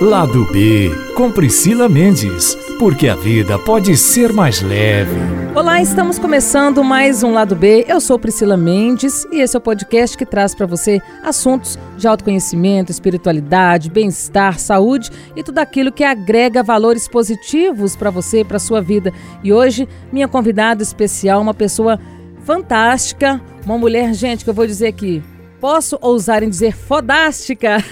Lado B, com Priscila Mendes, porque a vida pode ser mais leve. Olá, estamos começando mais um Lado B. Eu sou Priscila Mendes e esse é o podcast que traz para você assuntos de autoconhecimento, espiritualidade, bem-estar, saúde e tudo aquilo que agrega valores positivos para você, para sua vida. E hoje, minha convidada especial, uma pessoa fantástica, uma mulher, gente, que eu vou dizer aqui, posso ousar em dizer fodástica.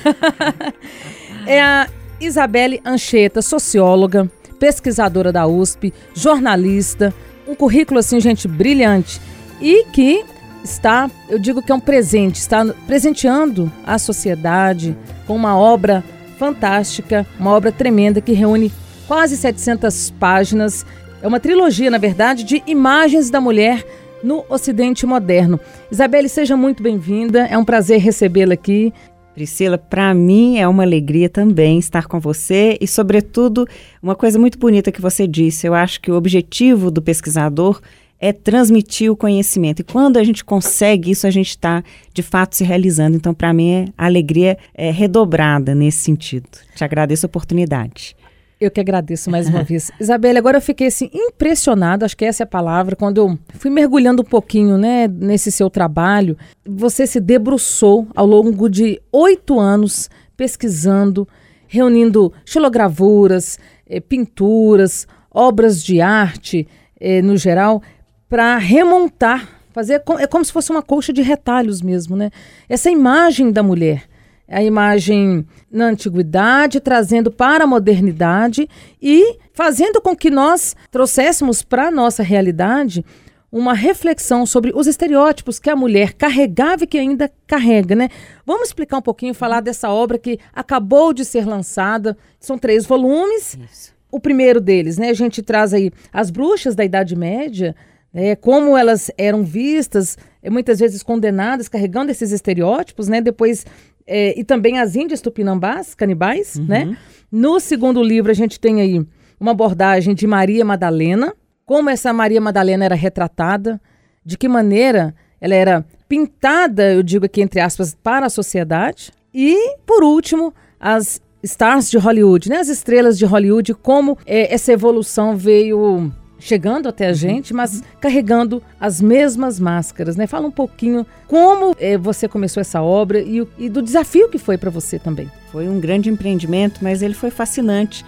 é a Isabelle Ancheta, socióloga, pesquisadora da USP, jornalista, um currículo assim, gente, brilhante e que está, eu digo que é um presente, está presenteando a sociedade com uma obra fantástica, uma obra tremenda que reúne quase 700 páginas. É uma trilogia, na verdade, de imagens da mulher no Ocidente moderno. Isabelle, seja muito bem-vinda. É um prazer recebê-la aqui. Priscila, para mim é uma alegria também estar com você e, sobretudo, uma coisa muito bonita que você disse. Eu acho que o objetivo do pesquisador é transmitir o conhecimento. E quando a gente consegue isso, a gente está, de fato, se realizando. Então, para mim, a alegria é redobrada nesse sentido. Te agradeço a oportunidade. Eu que agradeço mais uma vez. Isabelle, agora eu fiquei assim impressionado, acho que essa é a palavra, quando eu fui mergulhando um pouquinho, né, nesse seu trabalho. Você se debruçou ao longo de oito anos pesquisando, reunindo xilogravuras, eh, pinturas, obras de arte, eh, no geral, para remontar, fazer é como se fosse uma colcha de retalhos mesmo, né? Essa imagem da mulher a imagem na antiguidade, trazendo para a modernidade e fazendo com que nós trouxéssemos para a nossa realidade uma reflexão sobre os estereótipos que a mulher carregava e que ainda carrega, né? Vamos explicar um pouquinho, falar dessa obra que acabou de ser lançada. São três volumes. Isso. O primeiro deles, né? A gente traz aí as bruxas da Idade Média, é, como elas eram vistas, muitas vezes condenadas, carregando esses estereótipos, né? Depois é, e também as índias tupinambás, canibais, uhum. né? No segundo livro a gente tem aí uma abordagem de Maria Madalena, como essa Maria Madalena era retratada, de que maneira ela era pintada, eu digo aqui entre aspas, para a sociedade. E, por último, as stars de Hollywood, né? As estrelas de Hollywood, como é, essa evolução veio chegando até a uhum. gente, mas carregando as mesmas máscaras, né? Fala um pouquinho como é, você começou essa obra e, e do desafio que foi para você também. Foi um grande empreendimento, mas ele foi fascinante,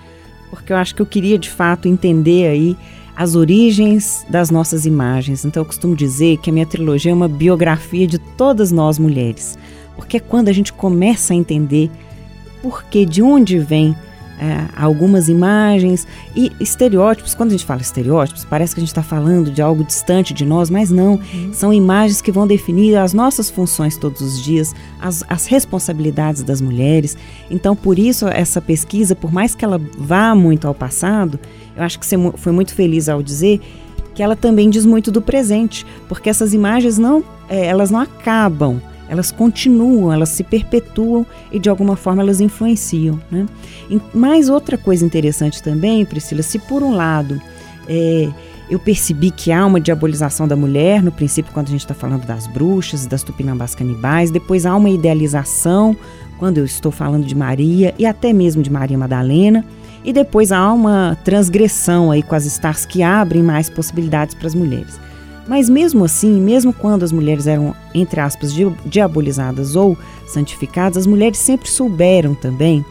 porque eu acho que eu queria de fato entender aí as origens das nossas imagens. Então eu costumo dizer que a minha trilogia é uma biografia de todas nós mulheres, porque é quando a gente começa a entender por que, de onde vem é, algumas imagens e estereótipos. Quando a gente fala estereótipos, parece que a gente está falando de algo distante de nós, mas não. Uhum. São imagens que vão definir as nossas funções todos os dias, as, as responsabilidades das mulheres. Então, por isso, essa pesquisa, por mais que ela vá muito ao passado, eu acho que você foi muito feliz ao dizer que ela também diz muito do presente, porque essas imagens não, é, elas não acabam elas continuam, elas se perpetuam e de alguma forma elas influenciam. Né? Mais outra coisa interessante também, Priscila, se por um lado é, eu percebi que há uma diabolização da mulher, no princípio, quando a gente está falando das bruxas, das tupinambás canibais, depois há uma idealização, quando eu estou falando de Maria e até mesmo de Maria Madalena, e depois há uma transgressão aí com as stars que abrem mais possibilidades para as mulheres. Mas mesmo assim, mesmo quando as mulheres eram, entre aspas, diabolizadas ou santificadas, as mulheres sempre souberam também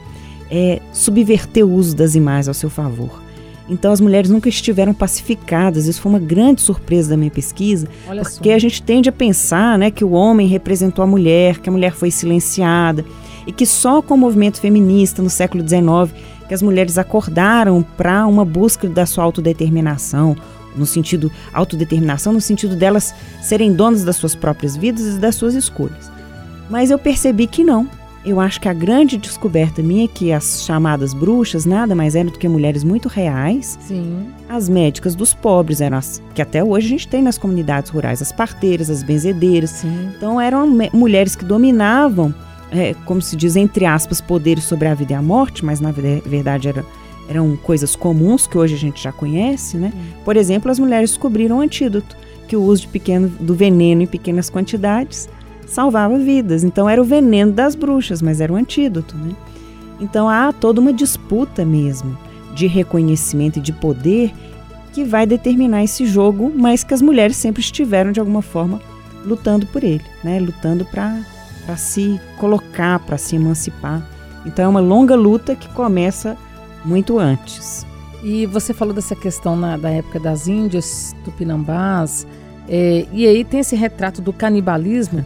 é, subverter o uso das imagens ao seu favor. Então as mulheres nunca estiveram pacificadas. Isso foi uma grande surpresa da minha pesquisa, Olha porque só. a gente tende a pensar, né, que o homem representou a mulher, que a mulher foi silenciada e que só com o movimento feminista no século XIX que as mulheres acordaram para uma busca da sua autodeterminação, no sentido autodeterminação, no sentido delas serem donas das suas próprias vidas e das suas escolhas. Mas eu percebi que não. Eu acho que a grande descoberta minha é que as chamadas bruxas nada mais eram do que mulheres muito reais. Sim. As médicas dos pobres eram as que até hoje a gente tem nas comunidades rurais, as parteiras, as benzedeiras. Sim. Então eram mulheres que dominavam, é, como se diz entre aspas, poderes sobre a vida e a morte, mas na verdade era eram coisas comuns que hoje a gente já conhece, né? Por exemplo, as mulheres descobriram um antídoto, que o uso de pequeno, do veneno em pequenas quantidades salvava vidas. Então era o veneno das bruxas, mas era o antídoto, né? Então há toda uma disputa mesmo de reconhecimento e de poder que vai determinar esse jogo, mas que as mulheres sempre estiveram de alguma forma lutando por ele, né? Lutando para se colocar, para se emancipar. Então é uma longa luta que começa muito antes. E você falou dessa questão na, da época das Índias, Tupinambás, é, e aí tem esse retrato do canibalismo.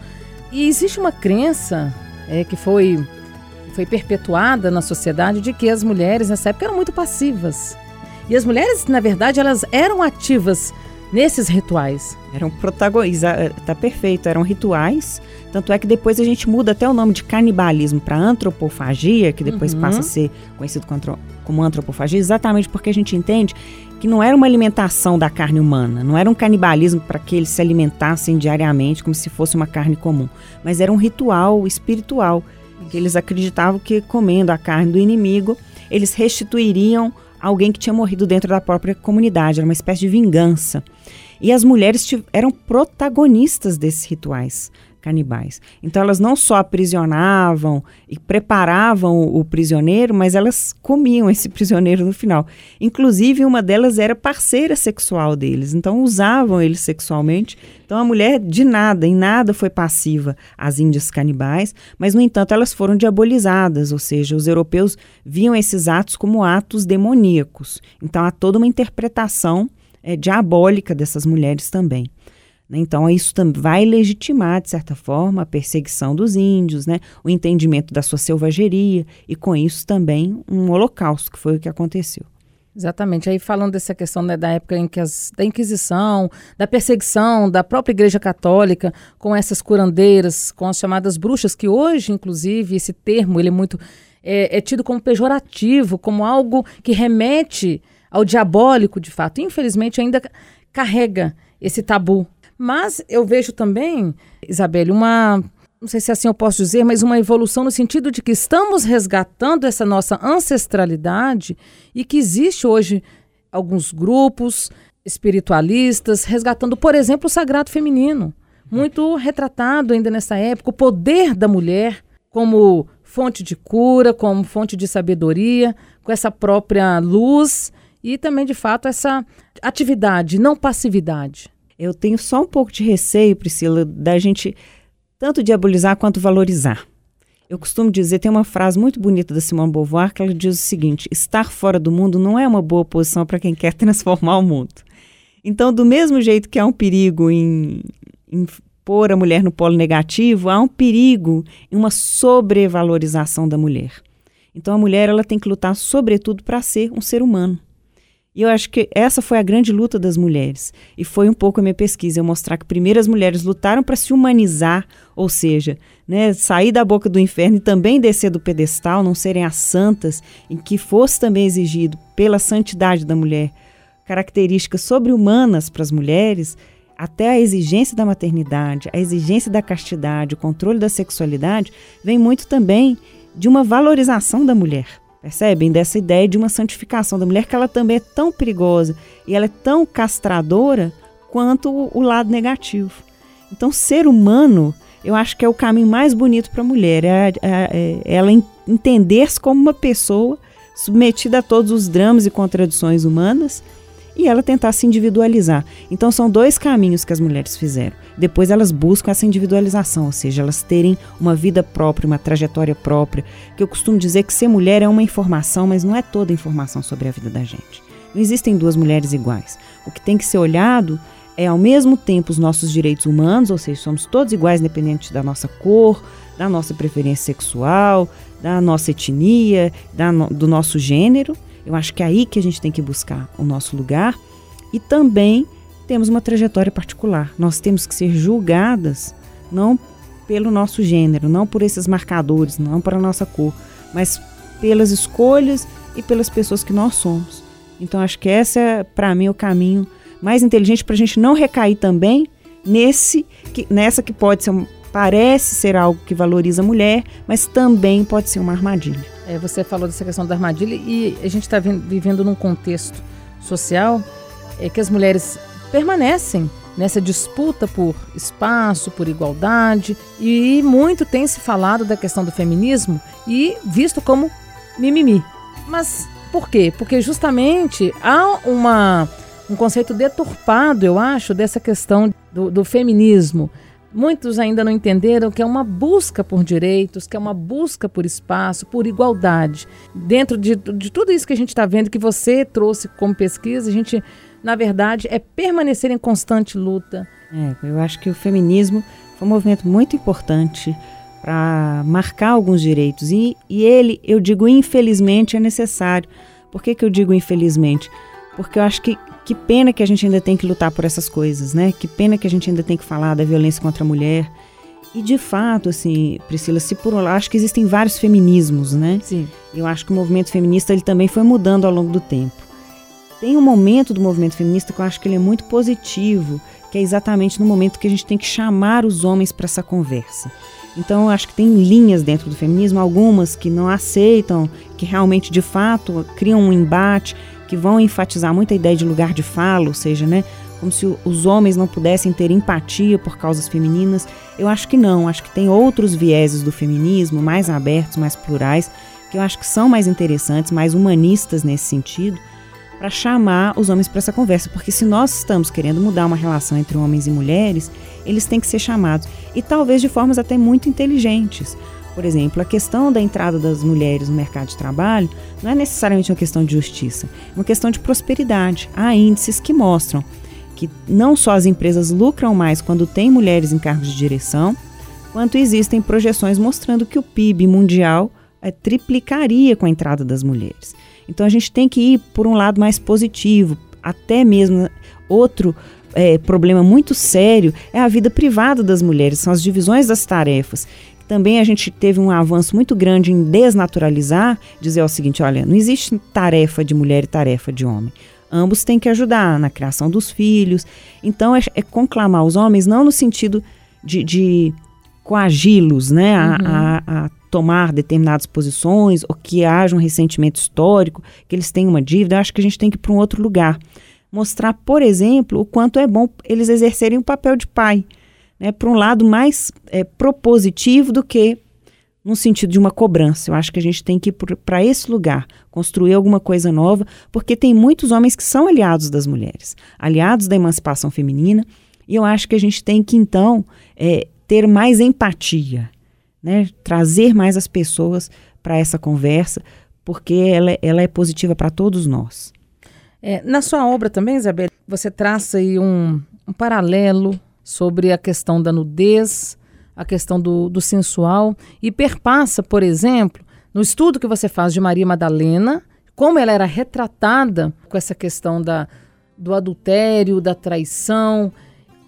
E existe uma crença é, que foi, foi perpetuada na sociedade de que as mulheres nessa época eram muito passivas. E as mulheres, na verdade, elas eram ativas nesses rituais. Eram protagonistas, tá perfeito, eram rituais. Tanto é que depois a gente muda até o nome de canibalismo para antropofagia, que depois uhum. passa a ser conhecido como antropofagia, exatamente porque a gente entende que não era uma alimentação da carne humana, não era um canibalismo para que eles se alimentassem diariamente como se fosse uma carne comum, mas era um ritual espiritual, que eles acreditavam que comendo a carne do inimigo, eles restituiriam alguém que tinha morrido dentro da própria comunidade, era uma espécie de vingança. E as mulheres eram protagonistas desses rituais canibais. Então elas não só aprisionavam e preparavam o, prisioneiro, mas elas comiam esse prisioneiro no final. Inclusive uma delas era parceira sexual deles, então usavam eles sexualmente. Então a mulher de nada, em nada foi passiva às índias canibais, mas no entanto elas foram diabolizadas, ou seja, os europeus viam esses atos como atos demoníacos. Então há toda uma interpretação é, diabólica dessas mulheres também. Né? Então, isso vai legitimar, de certa forma, a perseguição dos índios, né? o entendimento da sua selvageria e, com isso, também um holocausto, que foi o que aconteceu. Exatamente. Aí falando dessa questão né, da época em que as, da Inquisição, da perseguição da própria Igreja Católica com essas curandeiras, com as chamadas bruxas, que hoje, inclusive, esse termo ele é muito é, é tido como pejorativo, como algo que remete ao diabólico, de fato. Infelizmente, ainda carrega esse tabu mas eu vejo também, Isabelle, uma não sei se assim eu posso dizer, mas uma evolução no sentido de que estamos resgatando essa nossa ancestralidade e que existe hoje alguns grupos espiritualistas resgatando, por exemplo, o sagrado feminino, muito retratado ainda nessa época, o poder da mulher como fonte de cura, como fonte de sabedoria, com essa própria luz e também, de fato, essa atividade, não passividade. Eu tenho só um pouco de receio, Priscila, da gente tanto diabolizar quanto valorizar. Eu costumo dizer, tem uma frase muito bonita da Simone Beauvoir que ela diz o seguinte: estar fora do mundo não é uma boa posição para quem quer transformar o mundo. Então, do mesmo jeito que há um perigo em, em pôr a mulher no polo negativo, há um perigo em uma sobrevalorização da mulher. Então, a mulher ela tem que lutar, sobretudo, para ser um ser humano. E eu acho que essa foi a grande luta das mulheres. E foi um pouco a minha pesquisa, eu mostrar que primeiro as mulheres lutaram para se humanizar, ou seja, né, sair da boca do inferno e também descer do pedestal, não serem as santas, em que fosse também exigido pela santidade da mulher características sobre-humanas para as mulheres, até a exigência da maternidade, a exigência da castidade, o controle da sexualidade, vem muito também de uma valorização da mulher. Percebem? Dessa ideia de uma santificação da mulher, que ela também é tão perigosa e ela é tão castradora quanto o, lado negativo. Então, ser humano, eu acho que é o caminho mais bonito para a mulher, é, é, é ela entender-se como uma pessoa submetida a todos os dramas e contradições humanas e ela tentar se individualizar. Então são dois caminhos que as mulheres fizeram. Depois elas buscam essa individualização, ou seja, elas terem uma vida própria, uma trajetória própria. Que eu costumo dizer que ser mulher é uma informação, mas não é toda informação sobre a vida da gente. Não existem duas mulheres iguais. O que tem que ser olhado é ao mesmo tempo os nossos direitos humanos, ou seja, somos todos iguais independente da nossa cor, da nossa preferência sexual, da nossa etnia, da no, do nosso gênero eu acho que é aí que a gente tem que buscar o nosso lugar e também temos uma trajetória particular. Nós temos que ser julgadas não pelo nosso gênero, não por esses marcadores, não para nossa cor, mas pelas escolhas e pelas pessoas que nós somos. Então acho que esse é para mim o caminho mais inteligente para a gente não recair também nesse que, nessa que pode ser parece ser algo que valoriza a mulher, mas também pode ser uma armadilha. É, você falou dessa questão da armadilha e a gente está vivendo num contexto social é, que as mulheres permanecem nessa disputa por espaço, por igualdade e muito tem se falado da questão do feminismo e visto como mimimi. Mas por quê? Porque justamente há uma, um conceito deturpado, eu acho, dessa questão do, do feminismo. Muitos ainda não entenderam que é uma busca por direitos, que é uma busca por espaço, por igualdade. Dentro de, de tudo isso que a gente está vendo, que você trouxe como pesquisa, a gente, na verdade, é permanecer em constante luta. É, eu acho que o feminismo foi um movimento muito importante para marcar alguns direitos. E, e ele, eu digo infelizmente, é necessário. Por que, que eu digo infelizmente? Porque eu acho que que pena que a gente ainda tem que lutar por essas coisas, né? Que pena que a gente ainda tem que falar da violência contra a mulher. E de fato, assim, Priscila, se por lá, acho que existem vários feminismos, né? Sim. Eu acho que o movimento feminista ele também foi mudando ao longo do tempo. Tem um momento do movimento feminista que eu acho que ele é muito positivo, que é exatamente no momento que a gente tem que chamar os homens para essa conversa. Então, eu acho que tem linhas dentro do feminismo, algumas que não aceitam, que realmente, de fato, criam um embate, que vão enfatizar muito a ideia de lugar de fala, ou seja, né, como se os homens não pudessem ter empatia por causas femininas. Eu acho que não, acho que tem outros vieses do feminismo, mais abertos, mais plurais, que eu acho que são mais interessantes, mais humanistas nesse sentido, para chamar os homens para essa conversa, porque se nós estamos querendo mudar uma relação entre homens e mulheres, eles têm que ser chamados e talvez de formas até muito inteligentes. Por exemplo, a questão da entrada das mulheres no mercado de trabalho não é necessariamente uma questão de justiça, é uma questão de prosperidade. Há índices que mostram que não só as empresas lucram mais quando têm mulheres em cargos de direção, quanto existem projeções mostrando que o PIB mundial é, triplicaria com a entrada das mulheres. Então a gente tem que ir por um lado mais positivo, até mesmo outro é, problema muito sério é a vida privada das mulheres, são as divisões das tarefas. Também a gente teve um avanço muito grande em desnaturalizar, dizer o seguinte: olha, não existe tarefa de mulher e tarefa de homem. Ambos têm que ajudar na criação dos filhos. Então, é, é conclamar os homens não no sentido de, de coagi-los né, a, uhum. a, a, tomar determinadas posições ou que haja um ressentimento histórico, que eles tenham uma dívida. Eu acho que a gente tem que ir para um outro lugar. Mostrar, por exemplo, o quanto é bom eles exercerem o papel de pai né, para um lado mais é, propositivo do que no sentido de uma cobrança. Eu acho que a gente tem que ir para esse lugar, construir alguma coisa nova, porque tem muitos homens que são aliados das mulheres, aliados da emancipação feminina, e eu acho que a gente tem que, então, é, ter mais empatia, né, trazer mais as pessoas para essa conversa, porque ela, ela é positiva para todos nós. É, na sua obra também, Isabel, você traça aí um, um paralelo sobre a questão da nudez, a questão do, do sensual e perpassa, por exemplo, no estudo que você faz de Maria Madalena, como ela era retratada com essa questão da, do adultério, da traição,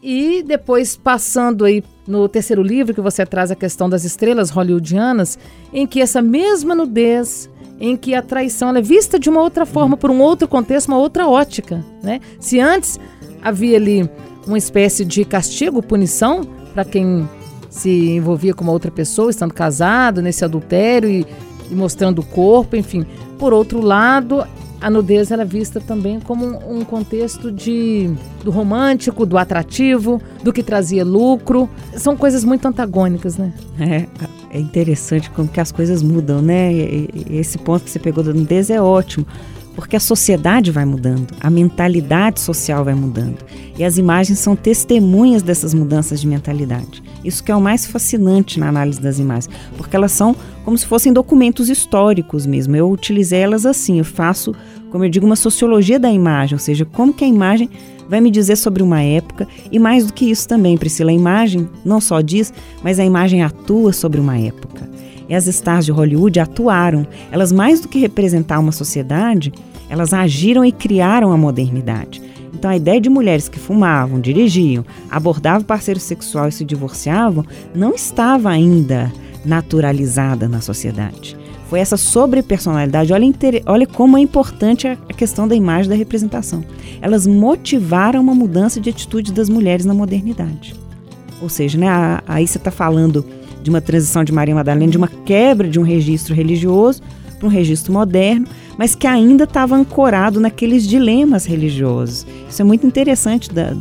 e depois passando aí no terceiro livro que você traz a questão das estrelas hollywoodianas, em que essa mesma nudez, em que a traição é vista de uma outra forma, por um outro contexto, uma outra ótica, né? Se antes havia ali uma espécie de castigo, punição para quem se envolvia com uma outra pessoa, estando casado, nesse adultério e, e, mostrando o corpo, enfim. Por outro lado, a nudez era é vista também como um, contexto de do romântico, do atrativo, do que trazia lucro. São coisas muito antagônicas, né? É, é interessante como que as coisas mudam, né? Esse ponto que você pegou da nudez é ótimo porque a sociedade vai mudando, a mentalidade social vai mudando. E as imagens são testemunhas dessas mudanças de mentalidade. Isso que é o mais fascinante na análise das imagens, porque elas são como se fossem documentos históricos mesmo. Eu utilizei elas assim, eu faço, como eu digo, uma sociologia da imagem, ou seja, como que a imagem vai me dizer sobre uma época e mais do que isso também, Priscila, a imagem não só diz, mas a imagem atua sobre uma época e as stars de Hollywood atuaram. Elas, mais do que representar uma sociedade, elas agiram e criaram a modernidade. Então, a ideia de mulheres que fumavam, dirigiam, abordavam parceiro sexual e se divorciavam não estava ainda naturalizada na sociedade. Foi essa sobrepersonalidade. Olha, olha como é importante a questão da imagem da representação. Elas motivaram uma mudança de atitude das mulheres na modernidade. Ou seja, né, aí você está falando de uma transição de Maria Madalena, de uma quebra de um registro religioso para um registro moderno, mas que ainda estava ancorado naqueles dilemas religiosos. Isso é muito interessante da,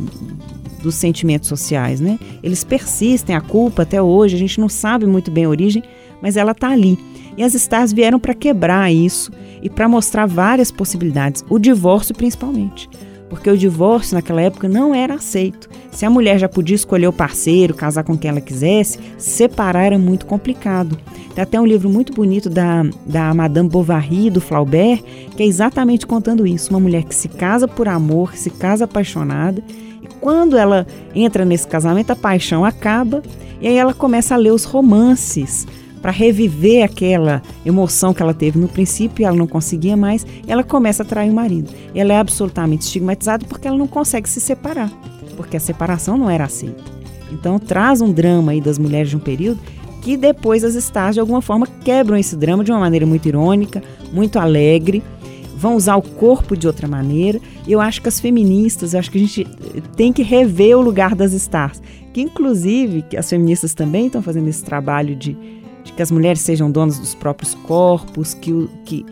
dos sentimentos sociais, né? Eles persistem, a culpa até hoje, a gente não sabe muito bem a origem, mas ela está ali. E as stars vieram para quebrar isso e para mostrar várias possibilidades, o divórcio principalmente. Porque o divórcio naquela época não era aceito. Se a mulher já podia escolher o parceiro, casar com quem ela quisesse, separar era muito complicado. Tem até um livro muito bonito da, da Madame Bovary, do Flaubert, que é exatamente contando isso. Uma mulher que se casa por amor, se casa apaixonada, e quando ela entra nesse casamento, a paixão acaba, e aí ela começa a ler os romances para reviver aquela emoção que ela teve no princípio e ela não conseguia mais, ela começa a trair o marido. Ela é absolutamente estigmatizada porque ela não consegue se separar, porque a separação não era aceita. Então traz um drama aí das mulheres de um período que depois as stars de alguma forma quebram esse drama de uma maneira muito irônica, muito alegre, vão usar o corpo de outra maneira. Eu acho que as feministas, eu acho que a gente tem que rever o lugar das stars, que inclusive que as feministas também estão fazendo esse trabalho de de que as mulheres sejam donas dos próprios corpos, que, o, que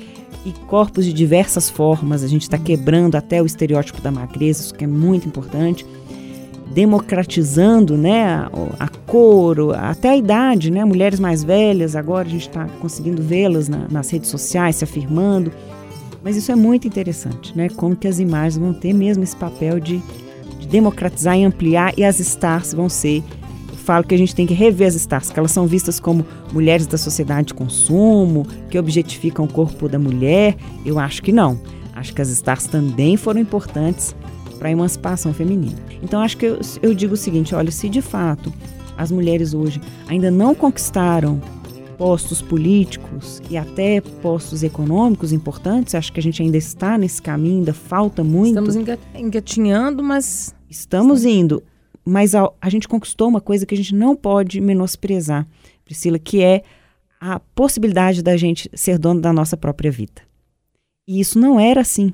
e corpos de diversas formas, a gente está quebrando até o estereótipo da magreza, isso que é muito importante, democratizando né, a, a cor, até a idade, né, mulheres mais velhas, agora a gente está conseguindo vê-las na, nas redes sociais se afirmando, mas isso é muito interessante, né, como que as imagens vão ter mesmo esse papel de, de democratizar e ampliar e as stars vão ser falo que a gente tem que rever as stars, que elas são vistas como mulheres da sociedade de consumo, que objetificam o corpo da mulher. Eu acho que não. Acho que as stars também foram importantes para a emancipação feminina. Então acho que eu, eu digo o seguinte: olha, se de fato as mulheres hoje ainda não conquistaram postos políticos e até postos econômicos importantes, acho que a gente ainda está nesse caminho, ainda falta muito. Estamos engatinhando, mas. Estamos indo mas a, a gente conquistou uma coisa que a gente não pode menosprezar, Priscila, que é a possibilidade da gente ser dono da nossa própria vida. E isso não era assim.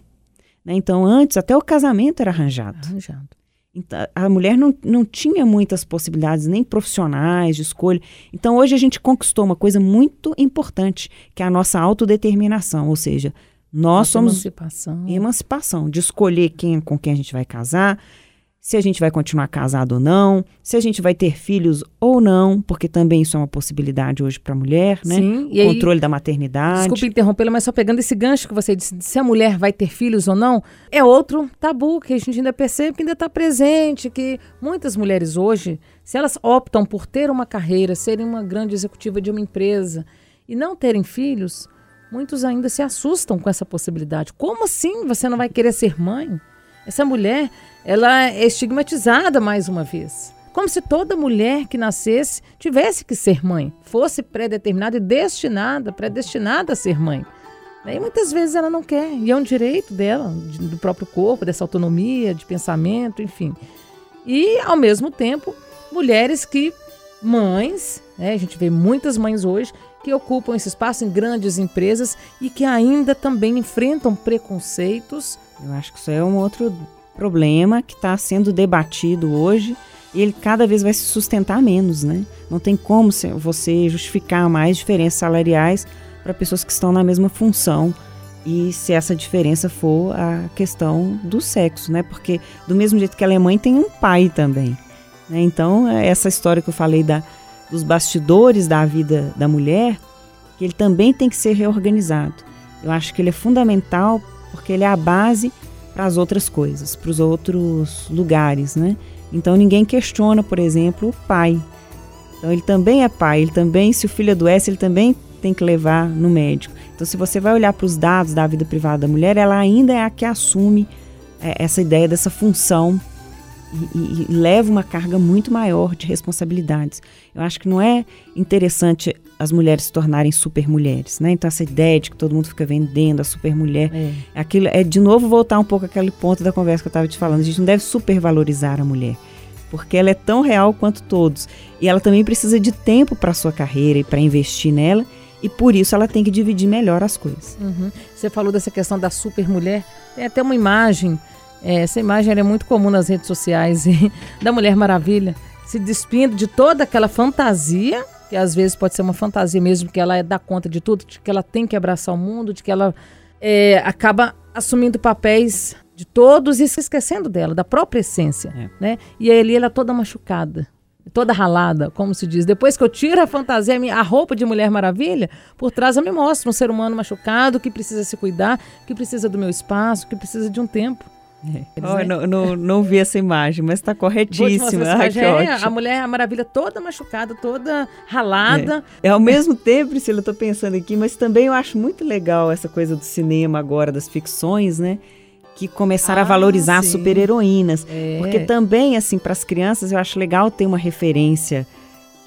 Né? Então, antes, até o casamento era arranjado. Arranjado. Então, a mulher não, não tinha muitas possibilidades, nem profissionais, de escolha. Então, hoje a gente conquistou uma coisa muito importante, que é a nossa autodeterminação. Ou seja, nós nossa somos. Emancipação. Emancipação, de escolher quem, com quem a gente vai casar, se a gente vai continuar casado ou não, se a gente vai ter filhos ou não, porque também isso é uma possibilidade hoje para a mulher, né? Sim, e o controle da maternidade. Desculpe interrompê-la, mas só pegando esse gancho que você disse, se a mulher vai ter filhos ou não, é outro tabu que a gente ainda percebe que ainda está presente, que muitas mulheres hoje, se elas optam por ter uma carreira, serem uma grande executiva de uma empresa e não terem filhos, muitos ainda se assustam com essa possibilidade. Como assim você não vai querer ser mãe? Essa mulher, ela é estigmatizada mais uma vez. Como se toda mulher que nascesse tivesse que ser mãe, fosse pré-determinada e destinada, predestinada a ser mãe. E muitas vezes ela não quer, e é um direito dela, do próprio corpo, dessa autonomia, de pensamento, enfim. E, ao mesmo tempo, mulheres que, mães, né, a gente vê muitas mães hoje, que ocupam esse espaço em grandes empresas e que ainda também enfrentam preconceitos. Eu acho que isso é um outro problema que está sendo debatido hoje e ele cada vez vai se sustentar menos, né? Não tem como você justificar mais diferenças salariais para pessoas que estão na mesma função e se essa diferença for a questão do sexo, né? Porque do mesmo jeito que ela é mãe, tem um pai também. Né? Então, essa história que eu falei da, dos bastidores da vida da mulher, que ele também tem que ser reorganizado. Eu acho que ele é fundamental porque ele é a base para as outras coisas, para os outros lugares, né? Então ninguém questiona, por exemplo, o pai. Então ele também é pai, ele também, se o filho adoece, ele também tem que levar no médico. Então se você vai olhar para os dados da vida privada da mulher, ela ainda é a que assume é, essa ideia dessa função e, e, leva uma carga muito maior de responsabilidades. Eu acho que não é interessante as mulheres se tornarem super mulheres, né? Então essa ideia de que todo mundo fica vendendo a super mulher, é. aquilo é de novo voltar um pouco aquele ponto da conversa que eu estava te falando. A gente não deve supervalorizar a mulher, porque ela é tão real quanto todos e ela também precisa de tempo para sua carreira e para investir nela. E por isso ela tem que dividir melhor as coisas. Uhum. Você falou dessa questão da super mulher. Tem até uma imagem é, essa imagem é muito comum nas redes sociais da Mulher Maravilha, se despindo de toda aquela fantasia, que às vezes pode ser uma fantasia mesmo, que ela é dá conta de tudo, de que ela tem que abraçar o mundo, de que ela é, acaba assumindo papéis de todos e se esquecendo dela, da própria essência, é. né? E ali ela toda machucada. toda ralada, como se diz. Depois que eu tiro a fantasia, a roupa de Mulher Maravilha, por trás eu me mostro um ser humano machucado que precisa se cuidar, que precisa do meu espaço, que precisa de um tempo. É. Oh, não, não, não, vi essa imagem, mas está corretíssima. Que é, a mulher a maravilha toda machucada, toda ralada. É. é ao mesmo tempo, Priscila, eu estou pensando aqui, mas também eu acho muito legal essa coisa do cinema agora, das ficções, né? Que começaram ah, a valorizar super-heroínas. É. Porque também, assim, para as crianças, eu acho legal ter uma referência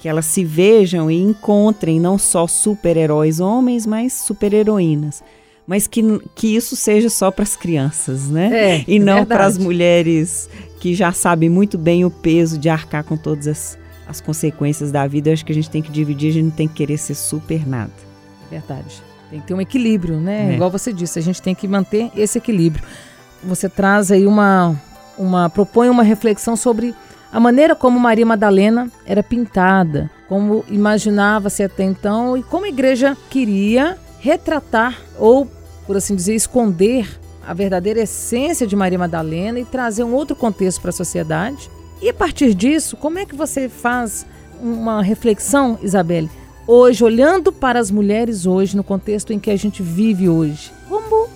que elas se vejam e encontrem não só super-heróis homens, mas super-heroínas mas que, que isso seja só para as crianças, né? É, e não para as mulheres que já sabem muito bem o peso de arcar com todas as, as consequências da vida. Eu acho que a gente tem que dividir, a gente não tem que querer ser super nada. Verdade. Tem que ter um equilíbrio, né? É. Igual você disse, a gente tem que manter esse equilíbrio. Você traz aí uma, uma propõe uma reflexão sobre a maneira como Maria Madalena era pintada, como imaginava-se até então e como a igreja queria retratar ou, por assim dizer, esconder a verdadeira essência de Maria Madalena e trazer um outro contexto para a sociedade. E a partir disso, como é que você faz uma reflexão, Isabelle, hoje, olhando para as mulheres hoje, no contexto em que a gente vive hoje? Como,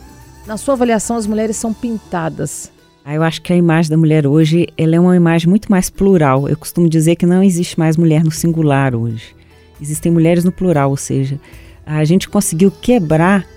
na sua avaliação, as mulheres são pintadas? Ah, eu acho que a imagem da mulher hoje ela é uma imagem muito mais plural. Eu costumo dizer que não existe mais mulher no singular hoje. Existem mulheres no plural, ou seja, a gente conseguiu quebrar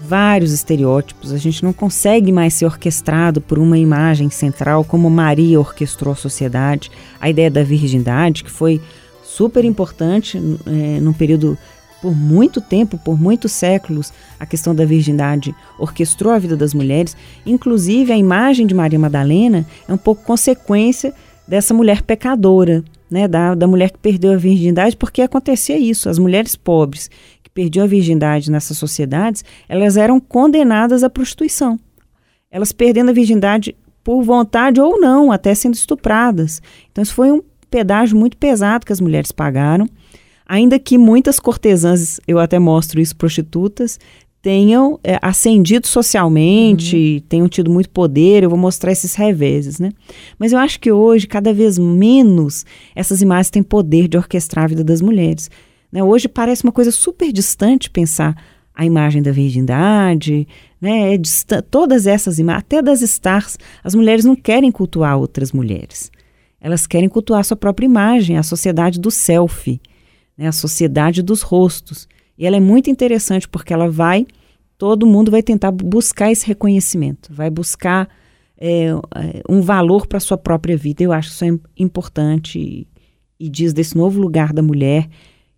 vários estereótipos. A gente não consegue mais ser orquestrado por uma imagem central como Maria orquestrou a sociedade. A ideia da virgindade, que foi super importante é, num período por muito tempo, por muitos séculos, a questão da virgindade orquestrou a vida das mulheres. Inclusive, a imagem de Maria Madalena é um pouco consequência dessa mulher pecadora né, da, da mulher que perdeu a virgindade, porque acontecia isso. As mulheres pobres que perdiam a virgindade nessas sociedades, elas eram condenadas à prostituição. Elas perdendo a virgindade por vontade ou não, até sendo estupradas. Então, isso foi um pedágio muito pesado que as mulheres pagaram. Ainda que muitas cortesãs, eu até mostro isso, prostitutas, tenham é, ascendido socialmente, uhum. tenham tido muito poder, eu vou mostrar esses reveses, né? Mas eu acho que hoje, cada vez menos, essas imagens têm poder de orquestrar a vida das mulheres. Né? Hoje parece uma coisa super distante pensar a imagem da virgindade, né? É todas essas imagens, até das stars, as mulheres não querem cultuar outras mulheres. Elas querem cultuar a sua própria imagem, a sociedade do selfie, né? a sociedade dos rostos. E ela é muito interessante porque ela vai, todo mundo vai tentar buscar esse reconhecimento, vai buscar é, é um valor para a sua própria vida. Eu acho isso é importante e, e diz desse novo lugar da mulher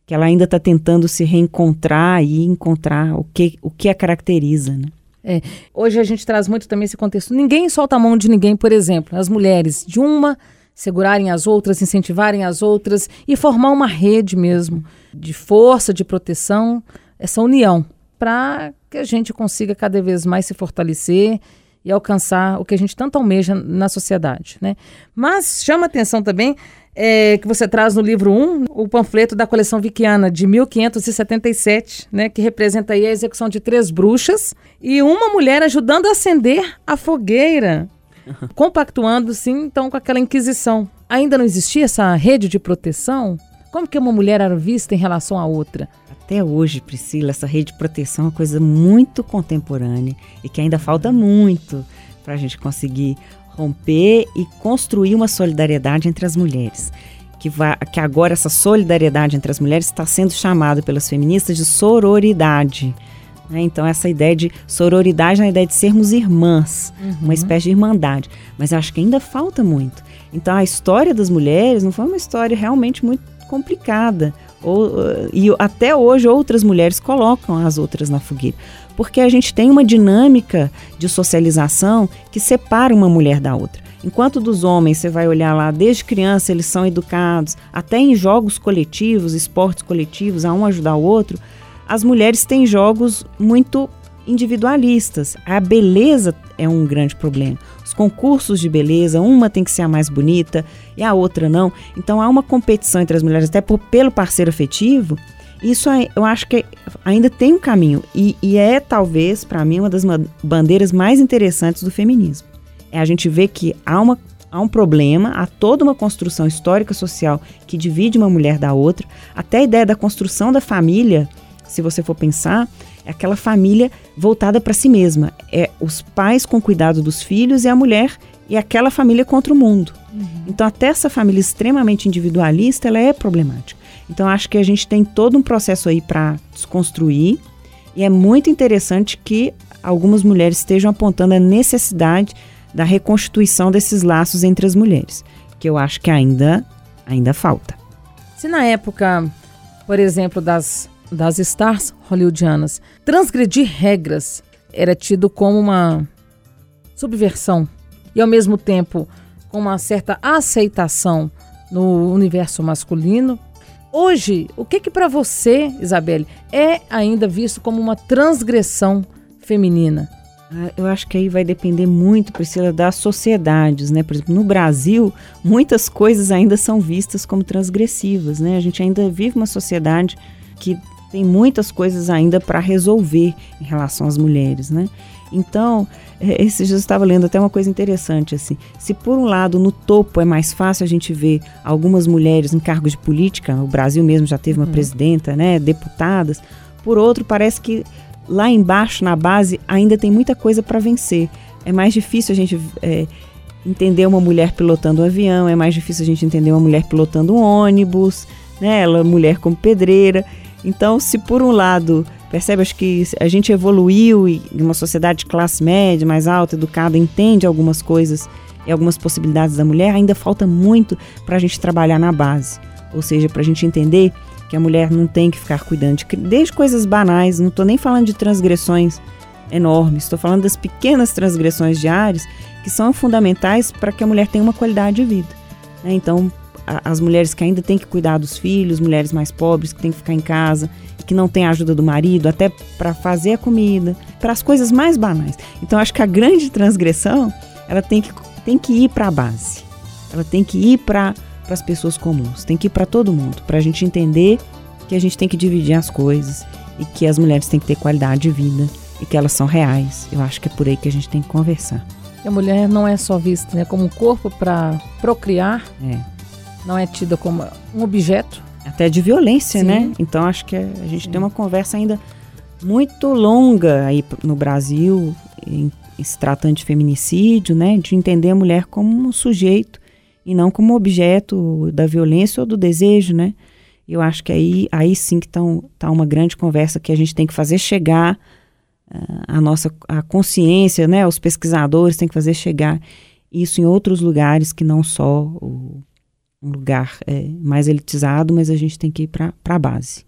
que ela ainda está tentando se reencontrar e encontrar o que, o que a caracteriza, né? É, hoje a gente traz muito também esse contexto. Ninguém solta a mão de ninguém, por exemplo. As mulheres de uma segurarem as outras, incentivarem as outras e formar uma rede mesmo de força, de proteção, essa união, para que a gente consiga cada vez mais se fortalecer e alcançar o que a gente tanto almeja na sociedade. Né? Mas chama atenção também é, que você traz no livro 1, o panfleto da coleção Vickiana de 1577, né, que representa aí a execução de três bruxas e uma mulher ajudando a acender a fogueira compactuando, sim, então com aquela Inquisição. Ainda não existia essa rede de proteção? Como que uma mulher era vista em relação à outra? Até hoje, Priscila, essa rede de proteção é uma coisa muito contemporânea e que ainda falta muito para a gente conseguir romper e construir uma solidariedade entre as mulheres. Que, vai, que agora essa solidariedade entre as mulheres está sendo chamada pelas feministas de sororidade. Né? Então, essa ideia de sororidade é a ideia de sermos irmãs, uhum. uma espécie de irmandade. Mas acho que ainda falta muito. Então, a história das mulheres não foi uma história realmente muito complicada. Ou, uh, e até hoje outras mulheres colocam as outras na fogueira. Porque a gente tem uma dinâmica de socialização que separa uma mulher da outra. Enquanto dos homens, você vai olhar lá, desde criança eles são educados, até em jogos coletivos, esportes coletivos, a um ajudar o outro, as mulheres têm jogos muito individualistas. A beleza é um grande problema. Os concursos de beleza, uma tem que ser a mais bonita e a outra não. Então há uma competição entre as mulheres, até por, pelo parceiro afetivo. Isso eu acho que ainda tem um caminho e, e é talvez para mim uma das bandeiras mais interessantes do feminismo. É a gente ver que há uma há um problema, há toda uma construção histórica social que divide uma mulher da outra, até a ideia da construção da família, se você for pensar, é aquela família voltada para si mesma. É os pais com cuidado dos filhos e a mulher e aquela família contra o mundo. Uhum. Então, até essa família extremamente individualista, ela é problemática. Então, acho que a gente tem todo um processo aí para desconstruir e é muito interessante que algumas mulheres estejam apontando a necessidade da reconstituição desses laços entre as mulheres, que eu acho que ainda ainda falta. Se na época, por exemplo, das das stars hollywoodianas, transgredir regras era tido como uma subversão e ao mesmo tempo com uma certa aceitação no universo masculino. Hoje, o que que para você, Isabelle, é ainda visto como uma transgressão feminina? Ah, eu acho que aí vai depender muito, Priscila, das sociedades, né? Por exemplo, no Brasil, muitas coisas ainda são vistas como transgressivas, né? A gente ainda vive uma sociedade que tem muitas coisas ainda para resolver em relação às mulheres, né? Então, é, esse já estava lendo até uma coisa interessante assim. Se por um lado no topo é mais fácil a gente ver algumas mulheres em cargos de política, o Brasil mesmo já teve uma uhum. presidenta, né, deputadas. Por outro, parece que lá embaixo na base ainda tem muita coisa para vencer. É mais difícil a gente é, entender uma mulher pilotando um avião, é mais difícil a gente entender uma mulher pilotando um ônibus, né? Ela mulher como pedreira. Então, se por um lado, percebe, acho que a gente evoluiu e uma sociedade de classe média, mais alta, educada, entende algumas coisas e algumas possibilidades da mulher, ainda falta muito para a gente trabalhar na base. Ou seja, para a gente entender que a mulher não tem que ficar cuidando de, desde coisas banais, não estou nem falando de transgressões enormes, estou falando das pequenas transgressões diárias que são fundamentais para que a mulher tenha uma qualidade de vida. Né? As mulheres que ainda têm que cuidar dos filhos, mulheres mais pobres que têm que ficar em casa, que não têm a ajuda do marido, até para fazer a comida, para as coisas mais banais. Então acho que a grande transgressão, ela tem que, tem que ir para a base. Ela tem que ir para as pessoas comuns, tem que ir para todo mundo, para a gente entender que a gente tem que dividir as coisas e que as mulheres têm que ter qualidade de vida e que elas são reais. Eu acho que é por aí que a gente tem que conversar. A mulher não é só vista né, como um corpo para procriar, é não é tida como um objeto. Até de violência, né? Sim. né? Então acho que a gente Sim. tem uma conversa ainda muito longa aí no Brasil, em, em se tratando de feminicídio, né? De entender a mulher como um sujeito e não como objeto da violência ou do desejo, né? Eu acho que aí, aí sim que está tá uma grande conversa que a gente tem que fazer chegar uh, a nossa a consciência, né? Os pesquisadores têm que fazer chegar isso em outros lugares que não só o um lugar é, mais elitizado, mas a gente tem que ir para a base.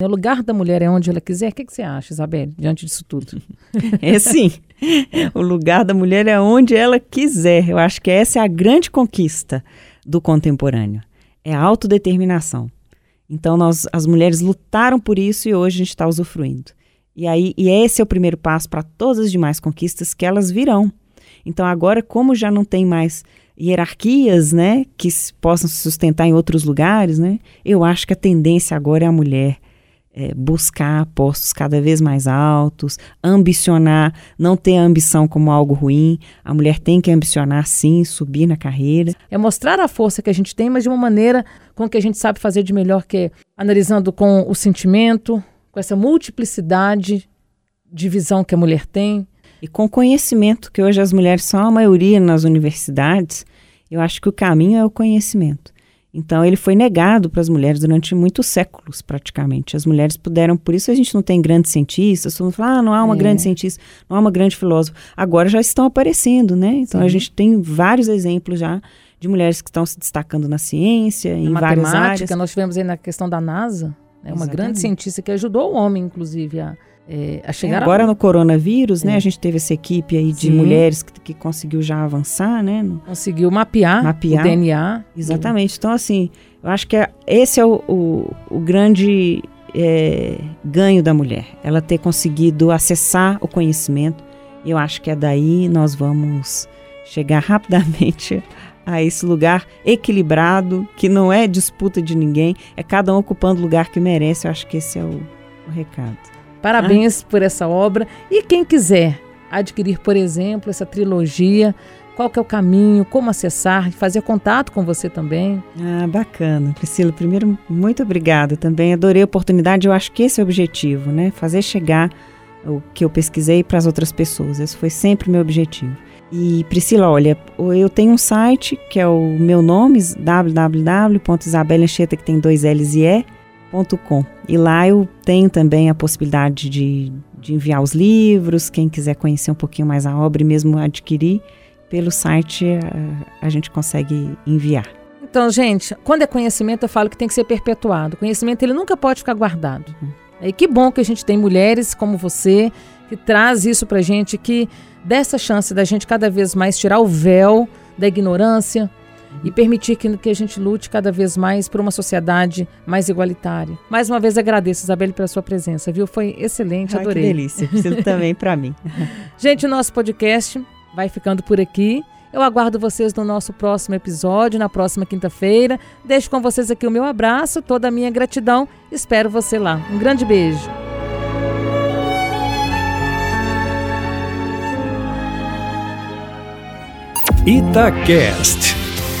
O lugar da mulher é onde ela quiser. O que, que você acha, Isabel, diante disso tudo? é sim. O lugar da mulher é onde ela quiser. Eu acho que essa é a grande conquista do contemporâneo. É a autodeterminação. Então, nós, as mulheres lutaram por isso e hoje a gente está usufruindo. E aí, e esse é o primeiro passo para todas as demais conquistas que elas virão. Então, agora, como já não tem mais hierarquias, né, que possam se sustentar em outros lugares, né, eu acho que a tendência agora é a mulher é, buscar postos cada vez mais altos, ambicionar, não ter a ambição como algo ruim. A mulher tem que ambicionar, sim, subir na carreira. É mostrar a força que a gente tem, mas de uma maneira com que a gente sabe fazer de melhor, que é analisando com o sentimento, com essa multiplicidade de visão que a mulher tem. E com conhecimento, que hoje as mulheres são a maioria nas universidades, eu acho que o caminho é o conhecimento. Então, ele foi negado para as mulheres durante muitos séculos, praticamente. As mulheres puderam, por isso a gente não tem grandes cientistas, todo mundo fala, ah, não há uma é. grande cientista, não há uma grande filósofa. Agora já estão aparecendo, né? Então, Sim. a gente tem vários exemplos já de mulheres que estão se destacando na ciência, na em várias áreas. Nós tivemos aí na questão da NASA, né, uma grande cientista que ajudou o homem, inclusive, a é, chegar Agora a... no coronavírus, né? A gente teve essa equipe aí de Sim. mulheres que, que, conseguiu já avançar, né? No... Conseguiu mapear, mapear o DNA. Exatamente. Então, assim, eu acho que é, esse é o, o, o grande é, ganho da mulher. Ela ter conseguido acessar o conhecimento. Eu acho que é daí nós vamos chegar rapidamente a esse lugar equilibrado, que não é disputa de ninguém, é cada um ocupando o lugar que merece. Eu acho que esse é o, o recado. Parabéns ah. por essa obra. E quem quiser adquirir, por exemplo, essa trilogia qual que é o caminho, como acessar, fazer contato com você também. Ah, bacana. Priscila, primeiro, muito obrigada também. Adorei a oportunidade. Eu acho que esse é o objetivo, né? Fazer chegar o que eu pesquisei para as outras pessoas. Esse foi sempre o meu objetivo. E Priscila, olha, eu tenho um site que é o meu nome, www.isabelancheta, que tem dois L's e E, .com. E lá eu tenho também a possibilidade de, de enviar os livros, quem quiser conhecer um pouquinho mais a obra e mesmo adquirir, pelo site a, a gente consegue enviar. Então, gente, quando é conhecimento, eu falo que tem que ser perpetuado. O conhecimento ele nunca pode ficar guardado. Uhum. E que bom que a gente tem mulheres como você que traz isso pra gente, que dessa chance da gente cada vez mais tirar o véu da ignorância e permitir que, que a gente lute cada vez mais por uma sociedade mais igualitária. Mais uma vez agradeço, Isabelle, pela sua presença, viu? Foi excelente, Ai, adorei. Que delícia, Preciso também para mim. gente, o nosso podcast vai ficando por aqui. Eu aguardo vocês no nosso próximo episódio, na próxima quinta-feira. Deixo com vocês aqui o meu abraço, toda a minha gratidão. Espero você lá. Um grande beijo. Itacast.